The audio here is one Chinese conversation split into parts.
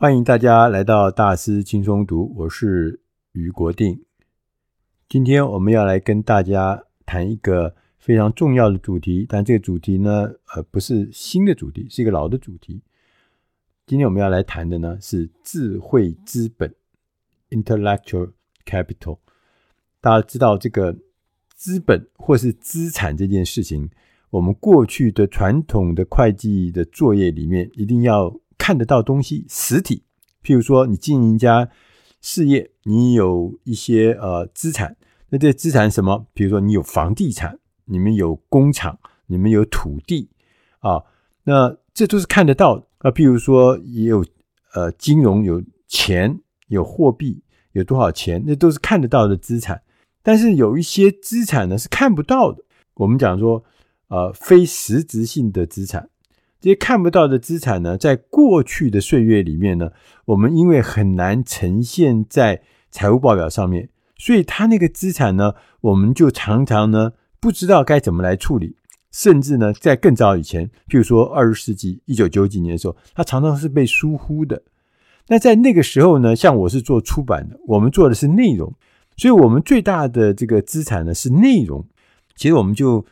欢迎大家来到大师轻松读，我是俞国定。今天我们要来跟大家谈一个非常重要的主题，但这个主题呢，呃，不是新的主题，是一个老的主题。今天我们要来谈的呢，是智慧资本 （intellectual capital）。大家知道这个资本或是资产这件事情，我们过去的传统的会计的作业里面，一定要。看得到东西，实体，譬如说你经营一家事业，你有一些呃资产，那这资产什么？比如说你有房地产，你们有工厂，你们有土地啊，那这都是看得到啊。譬如说也有呃金融，有钱，有货币，有多少钱，那都是看得到的资产。但是有一些资产呢是看不到的，我们讲说呃非实质性的资产。这些看不到的资产呢，在过去的岁月里面呢，我们因为很难呈现在财务报表上面，所以它那个资产呢，我们就常常呢不知道该怎么来处理，甚至呢，在更早以前，譬如说二十世纪一九九几年的时候，它常常是被疏忽的。那在那个时候呢，像我是做出版的，我们做的是内容，所以我们最大的这个资产呢是内容。其实我们就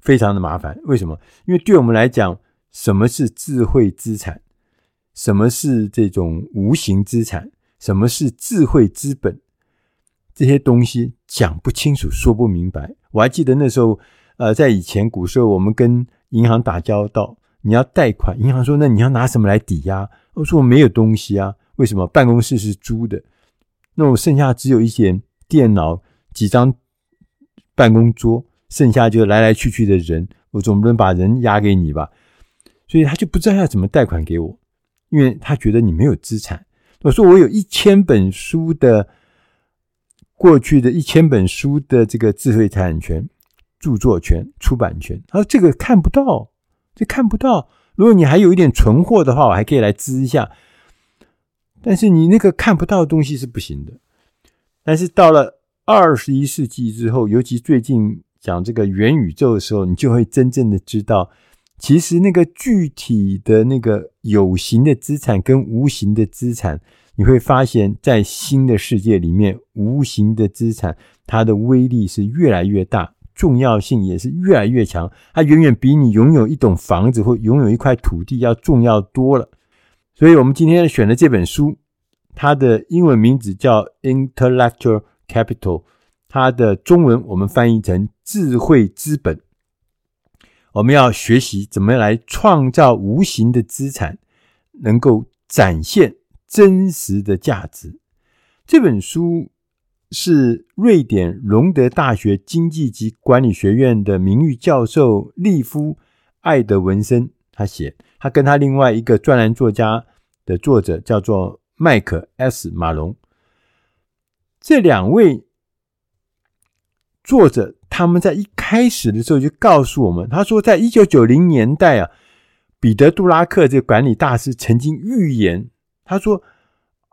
非常的麻烦，为什么？因为对我们来讲。什么是智慧资产？什么是这种无形资产？什么是智慧资本？这些东西讲不清楚，说不明白。我还记得那时候，呃，在以前古时候，我们跟银行打交道，你要贷款，银行说：“那你要拿什么来抵押？”我说：“我没有东西啊。”为什么？办公室是租的，那我剩下只有一些电脑、几张办公桌，剩下就来来去去的人，我总不能把人押给你吧？所以他就不知道要怎么贷款给我，因为他觉得你没有资产。我说我有一千本书的过去的一千本书的这个智慧财产权、著作权、出版权，他说这个看不到，这看不到。如果你还有一点存货的话，我还可以来支一下。但是你那个看不到的东西是不行的。但是到了二十一世纪之后，尤其最近讲这个元宇宙的时候，你就会真正的知道。其实那个具体的那个有形的资产跟无形的资产，你会发现在新的世界里面，无形的资产它的威力是越来越大，重要性也是越来越强，它远远比你拥有一栋房子或拥有一块土地要重要多了。所以我们今天选的这本书，它的英文名字叫《Intellectual Capital》，它的中文我们翻译成“智慧资本”。我们要学习怎么来创造无形的资产，能够展现真实的价值。这本书是瑞典隆德大学经济及管理学院的名誉教授利夫·艾德文森他写，他跟他另外一个专栏作家的作者叫做麦克 ·S· 马龙，这两位作者。他们在一开始的时候就告诉我们，他说，在一九九零年代啊，彼得·杜拉克这个管理大师曾经预言，他说，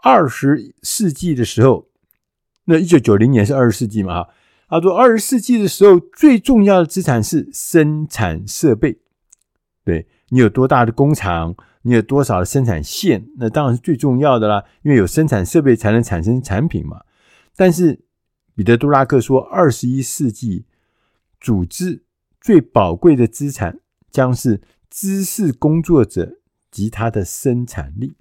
二十世纪的时候，那一九九零年是二十世纪嘛？哈，他说，二十世纪的时候，最重要的资产是生产设备。对，你有多大的工厂，你有多少的生产线，那当然是最重要的啦，因为有生产设备才能产生产品嘛。但是，彼得·杜拉克说，二十一世纪组织最宝贵的资产将是知识工作者及他的生产力。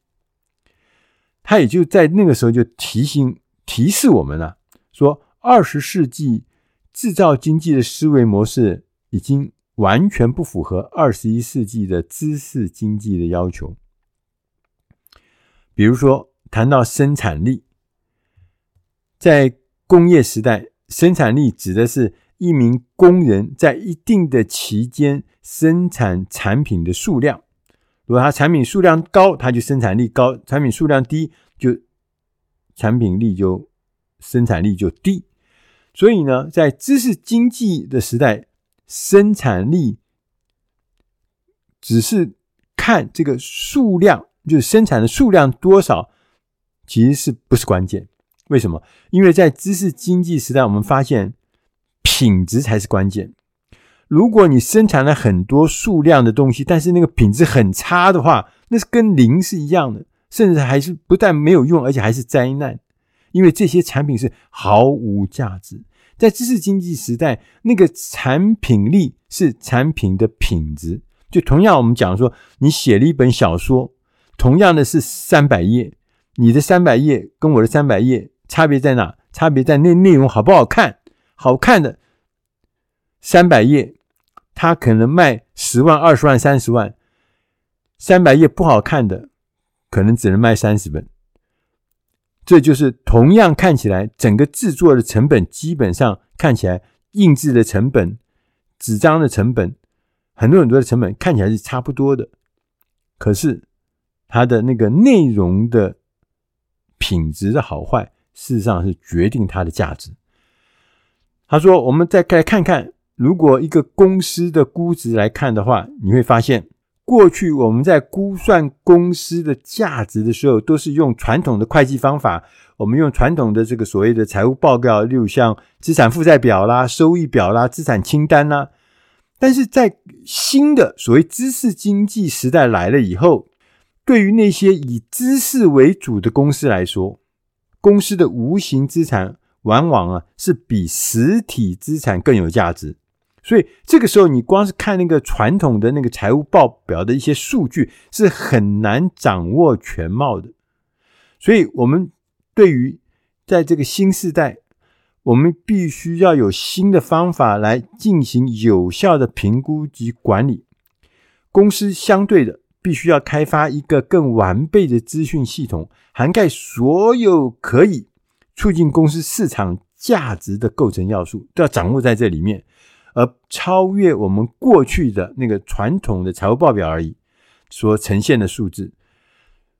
他也就在那个时候就提醒、提示我们了，说二十世纪制造经济的思维模式已经完全不符合二十一世纪的知识经济的要求。比如说，谈到生产力，在工业时代，生产力指的是一名工人在一定的期间生产产品的数量。如果他产品数量高，他就生产力高；产品数量低，就产品力就生产力就低。所以呢，在知识经济的时代，生产力只是看这个数量，就是生产的数量多少，其实是不是关键？为什么？因为在知识经济时代，我们发现品质才是关键。如果你生产了很多数量的东西，但是那个品质很差的话，那是跟零是一样的。甚至还是不但没有用，而且还是灾难，因为这些产品是毫无价值。在知识经济时代，那个产品力是产品的品质。就同样，我们讲说，你写了一本小说，同样的是三百页，你的三百页跟我的三百页差别在哪？差别在那内容好不好看？好看的三百页，它可能卖十万、二十万、三十万；三百页不好看的，可能只能卖三十本。这就是同样看起来，整个制作的成本基本上看起来，印制的成本、纸张的成本。很多很多的成本看起来是差不多的，可是它的那个内容的品质的好坏，事实上是决定它的价值。他说：“我们再来看看，如果一个公司的估值来看的话，你会发现，过去我们在估算公司的价值的时候，都是用传统的会计方法，我们用传统的这个所谓的财务报告，例如像资产负债表啦、收益表啦、资产清单啦。”但是在新的所谓知识经济时代来了以后，对于那些以知识为主的公司来说，公司的无形资产往往啊是比实体资产更有价值。所以这个时候，你光是看那个传统的那个财务报表的一些数据，是很难掌握全貌的。所以，我们对于在这个新时代。我们必须要有新的方法来进行有效的评估及管理。公司相对的，必须要开发一个更完备的资讯系统，涵盖所有可以促进公司市场价值的构成要素，都要掌握在这里面，而超越我们过去的那个传统的财务报表而已所呈现的数字。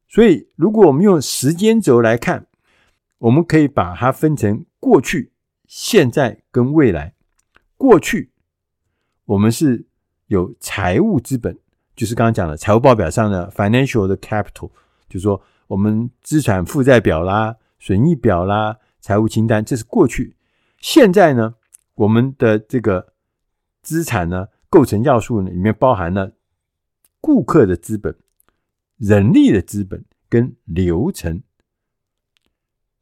所以，如果我们用时间轴来看，我们可以把它分成过去。现在跟未来，过去我们是有财务资本，就是刚刚讲的财务报表上的 financial 的 capital，就是说我们资产负债表啦、损益表啦、财务清单，这是过去。现在呢，我们的这个资产呢，构成要素呢，里面包含了顾客的资本、人力的资本跟流程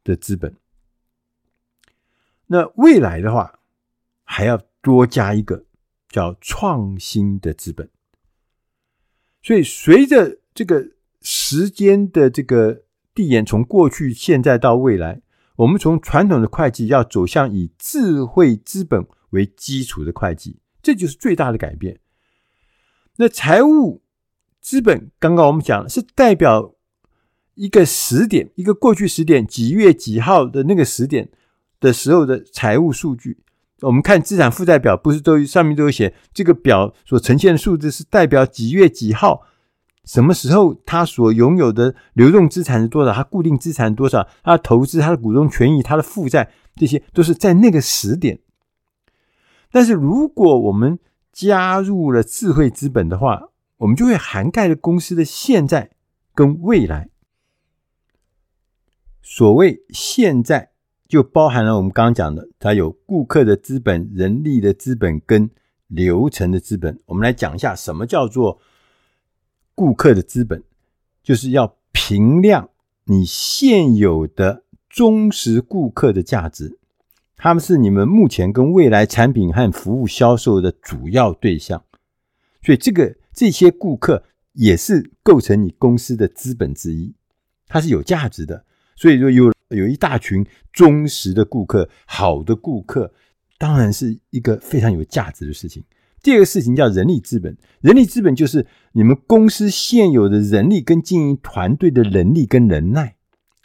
的资本。那未来的话，还要多加一个叫创新的资本。所以，随着这个时间的这个递延，从过去、现在到未来，我们从传统的会计要走向以智慧资本为基础的会计，这就是最大的改变。那财务资本，刚刚我们讲了是代表一个时点，一个过去时点，几月几号的那个时点。的时候的财务数据，我们看资产负债表，不是都上面都有写这个表所呈现的数字是代表几月几号，什么时候他所拥有的流动资产是多少，他固定资产多少，他投资、他的股东权益、他的负债，这些都是在那个时点。但是如果我们加入了智慧资本的话，我们就会涵盖了公司的现在跟未来。所谓现在。就包含了我们刚刚讲的，它有顾客的资本、人力的资本跟流程的资本。我们来讲一下什么叫做顾客的资本，就是要评量你现有的忠实顾客的价值，他们是你们目前跟未来产品和服务销售的主要对象，所以这个这些顾客也是构成你公司的资本之一，它是有价值的。所以说有。有一大群忠实的顾客，好的顾客当然是一个非常有价值的事情。第二个事情叫人力资本，人力资本就是你们公司现有的人力跟经营团队的能力跟能耐，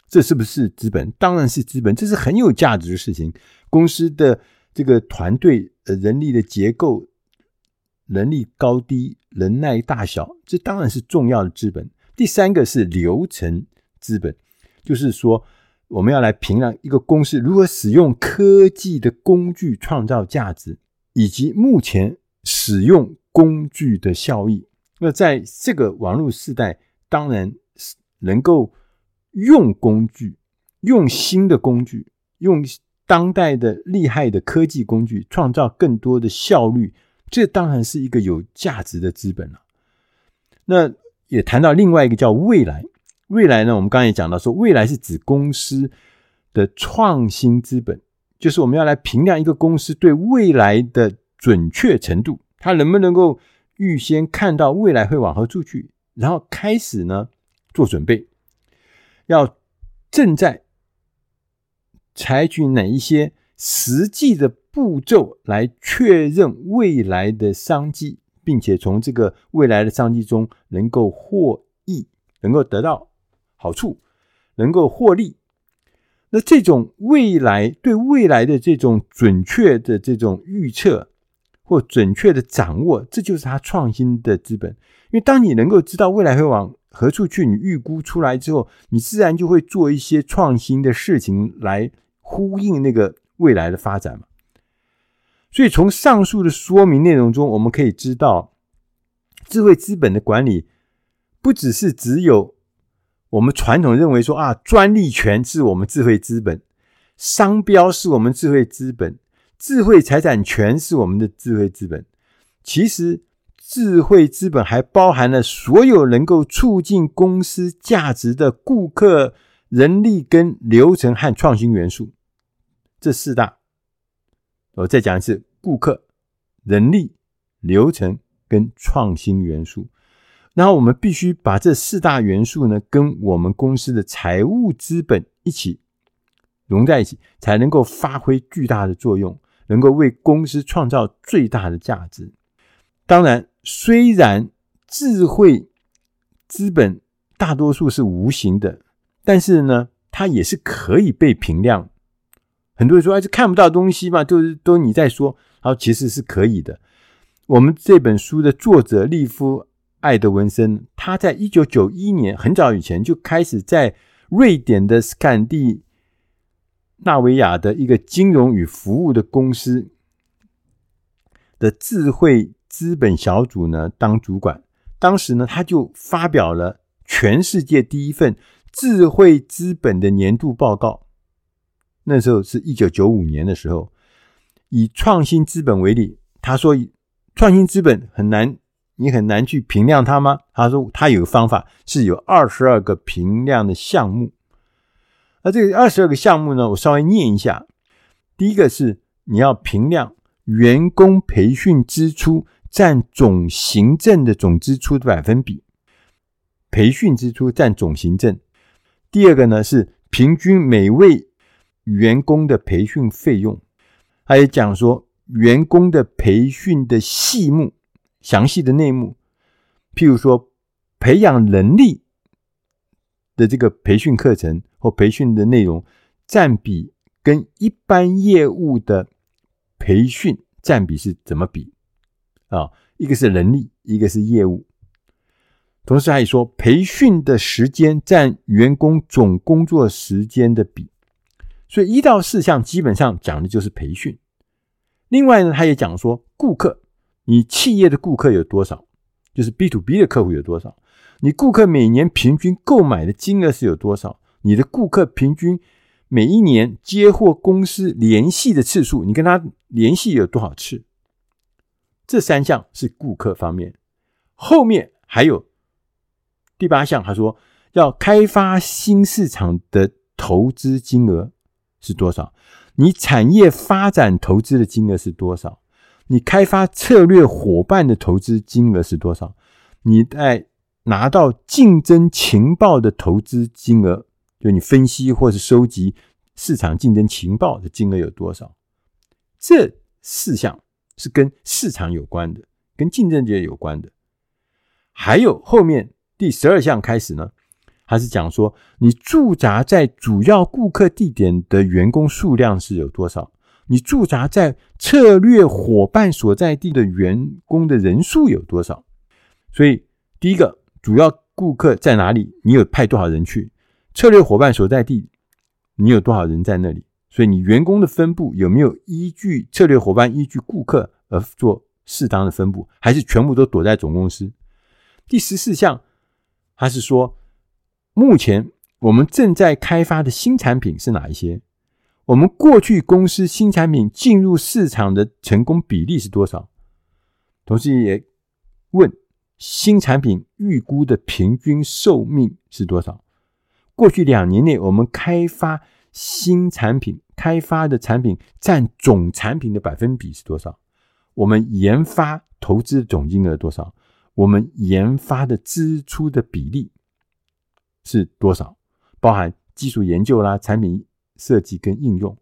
这是不是资本？当然是资本，这是很有价值的事情。公司的这个团队呃人力的结构、能力高低、能耐大小，这当然是重要的资本。第三个是流程资本，就是说。我们要来评量一个公司如何使用科技的工具创造价值，以及目前使用工具的效益。那在这个网络时代，当然是能够用工具、用新的工具、用当代的厉害的科技工具创造更多的效率，这当然是一个有价值的资本了。那也谈到另外一个叫未来。未来呢，我们刚才也讲到说，未来是指公司的创新资本，就是我们要来评量一个公司对未来的准确程度，它能不能够预先看到未来会往何处去，然后开始呢做准备，要正在采取哪一些实际的步骤来确认未来的商机，并且从这个未来的商机中能够获益，能够得到。好处能够获利，那这种未来对未来的这种准确的这种预测或准确的掌握，这就是他创新的资本。因为当你能够知道未来会往何处去，你预估出来之后，你自然就会做一些创新的事情来呼应那个未来的发展嘛。所以从上述的说明内容中，我们可以知道，智慧资本的管理不只是只有。我们传统认为说啊，专利权是我们智慧资本，商标是我们智慧资本，智慧财产权是我们的智慧资本。其实，智慧资本还包含了所有能够促进公司价值的顾客、人力跟流程和创新元素。这四大，我再讲一次：顾客、人力、流程跟创新元素。然后我们必须把这四大元素呢，跟我们公司的财务资本一起融在一起，才能够发挥巨大的作用，能够为公司创造最大的价值。当然，虽然智慧资本大多数是无形的，但是呢，它也是可以被评量。很多人说，哎，这看不到东西嘛，都是都你在说，然后其实是可以的。我们这本书的作者利夫。艾德文森，他在一九九一年很早以前就开始在瑞典的斯堪的纳维亚的一个金融与服务的公司的智慧资本小组呢当主管。当时呢，他就发表了全世界第一份智慧资本的年度报告。那时候是一九九五年的时候，以创新资本为例，他说创新资本很难。你很难去评量它吗？他说他有个方法，是有二十二个评量的项目。那这个二十二个项目呢，我稍微念一下。第一个是你要评量员工培训支出占总行政的总支出的百分比，培训支出占总行政。第二个呢是平均每位员工的培训费用，还有讲说员工的培训的细目。详细的内幕，譬如说培养能力的这个培训课程或培训的内容占比，跟一般业务的培训占比是怎么比啊？一个是能力，一个是业务。同时还说培训的时间占员工总工作时间的比。所以一到四项基本上讲的就是培训。另外呢，他也讲说顾客。你企业的顾客有多少？就是 B to B 的客户有多少？你顾客每年平均购买的金额是有多少？你的顾客平均每一年接获公司联系的次数，你跟他联系有多少次？这三项是顾客方面。后面还有第八项，他说要开发新市场的投资金额是多少？你产业发展投资的金额是多少？你开发策略伙伴的投资金额是多少？你在拿到竞争情报的投资金额，就你分析或是收集市场竞争情报的金额有多少？这四项是跟市场有关的，跟竞争者有关的。还有后面第十二项开始呢，还是讲说你驻扎在主要顾客地点的员工数量是有多少？你驻扎在策略伙伴所在地的员工的人数有多少？所以，第一个主要顾客在哪里？你有派多少人去？策略伙伴所在地，你有多少人在那里？所以，你员工的分布有没有依据策略伙伴依据顾客而做适当的分布？还是全部都躲在总公司？第十四项，他是说目前我们正在开发的新产品是哪一些？我们过去公司新产品进入市场的成功比例是多少？同时也问新产品预估的平均寿命是多少？过去两年内，我们开发新产品开发的产品占总产品的百分比是多少？我们研发投资总金额多少？我们研发的支出的比例是多少？包含技术研究啦、产品设计跟应用。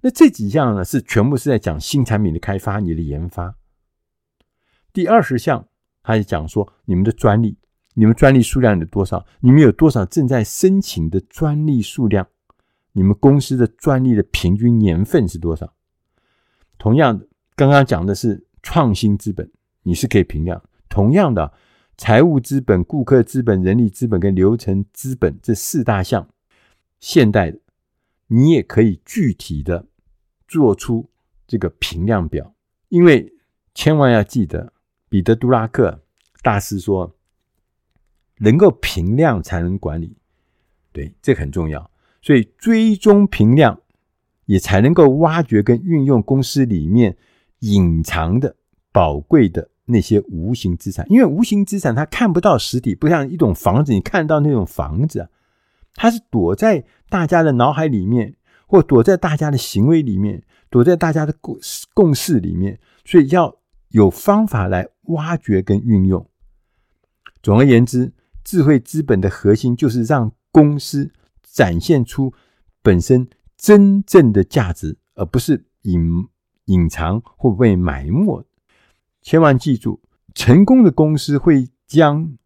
那这几项呢，是全部是在讲新产品的开发，你的研发。第二十项，它是讲说你们的专利，你们专利数量有多少？你们有多少正在申请的专利数量？你们公司的专利的平均年份是多少？同样的，刚刚讲的是创新资本，你是可以评量。同样的，财务资本、顾客资本、人力资本跟流程资本这四大项，现代的，你也可以具体的做出这个评量表。因为千万要记得，彼得·杜拉克大师说，能够评量才能管理，对，这很重要。所以追踪评量，也才能够挖掘跟运用公司里面隐藏的宝贵的。那些无形资产，因为无形资产它看不到实体，不像一栋房子，你看到那种房子，它是躲在大家的脑海里面，或躲在大家的行为里面，躲在大家的共共识里面，所以要有方法来挖掘跟运用。总而言之，智慧资本的核心就是让公司展现出本身真正的价值，而不是隐隐藏或被埋没。千万记住，成功的公司会将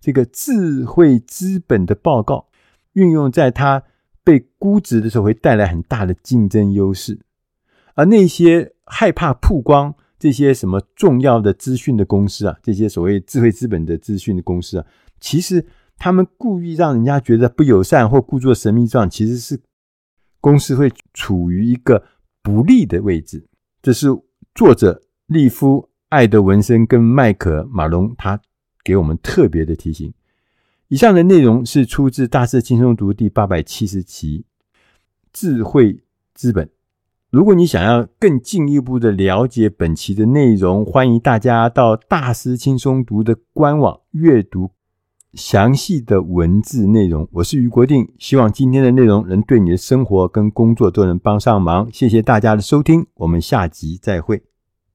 这个智慧资本的报告运用在它被估值的时候，会带来很大的竞争优势。而那些害怕曝光这些什么重要的资讯的公司啊，这些所谓智慧资本的资讯的公司啊，其实他们故意让人家觉得不友善或故作神秘状，其实是公司会处于一个不利的位置。这是作者利夫。艾德文森跟麦可马龙，他给我们特别的提醒。以上的内容是出自《大师轻松读》第八百七十期《智慧资本》。如果你想要更进一步的了解本期的内容，欢迎大家到《大师轻松读》的官网阅读详细的文字内容。我是于国定，希望今天的内容能对你的生活跟工作都能帮上忙。谢谢大家的收听，我们下集再会。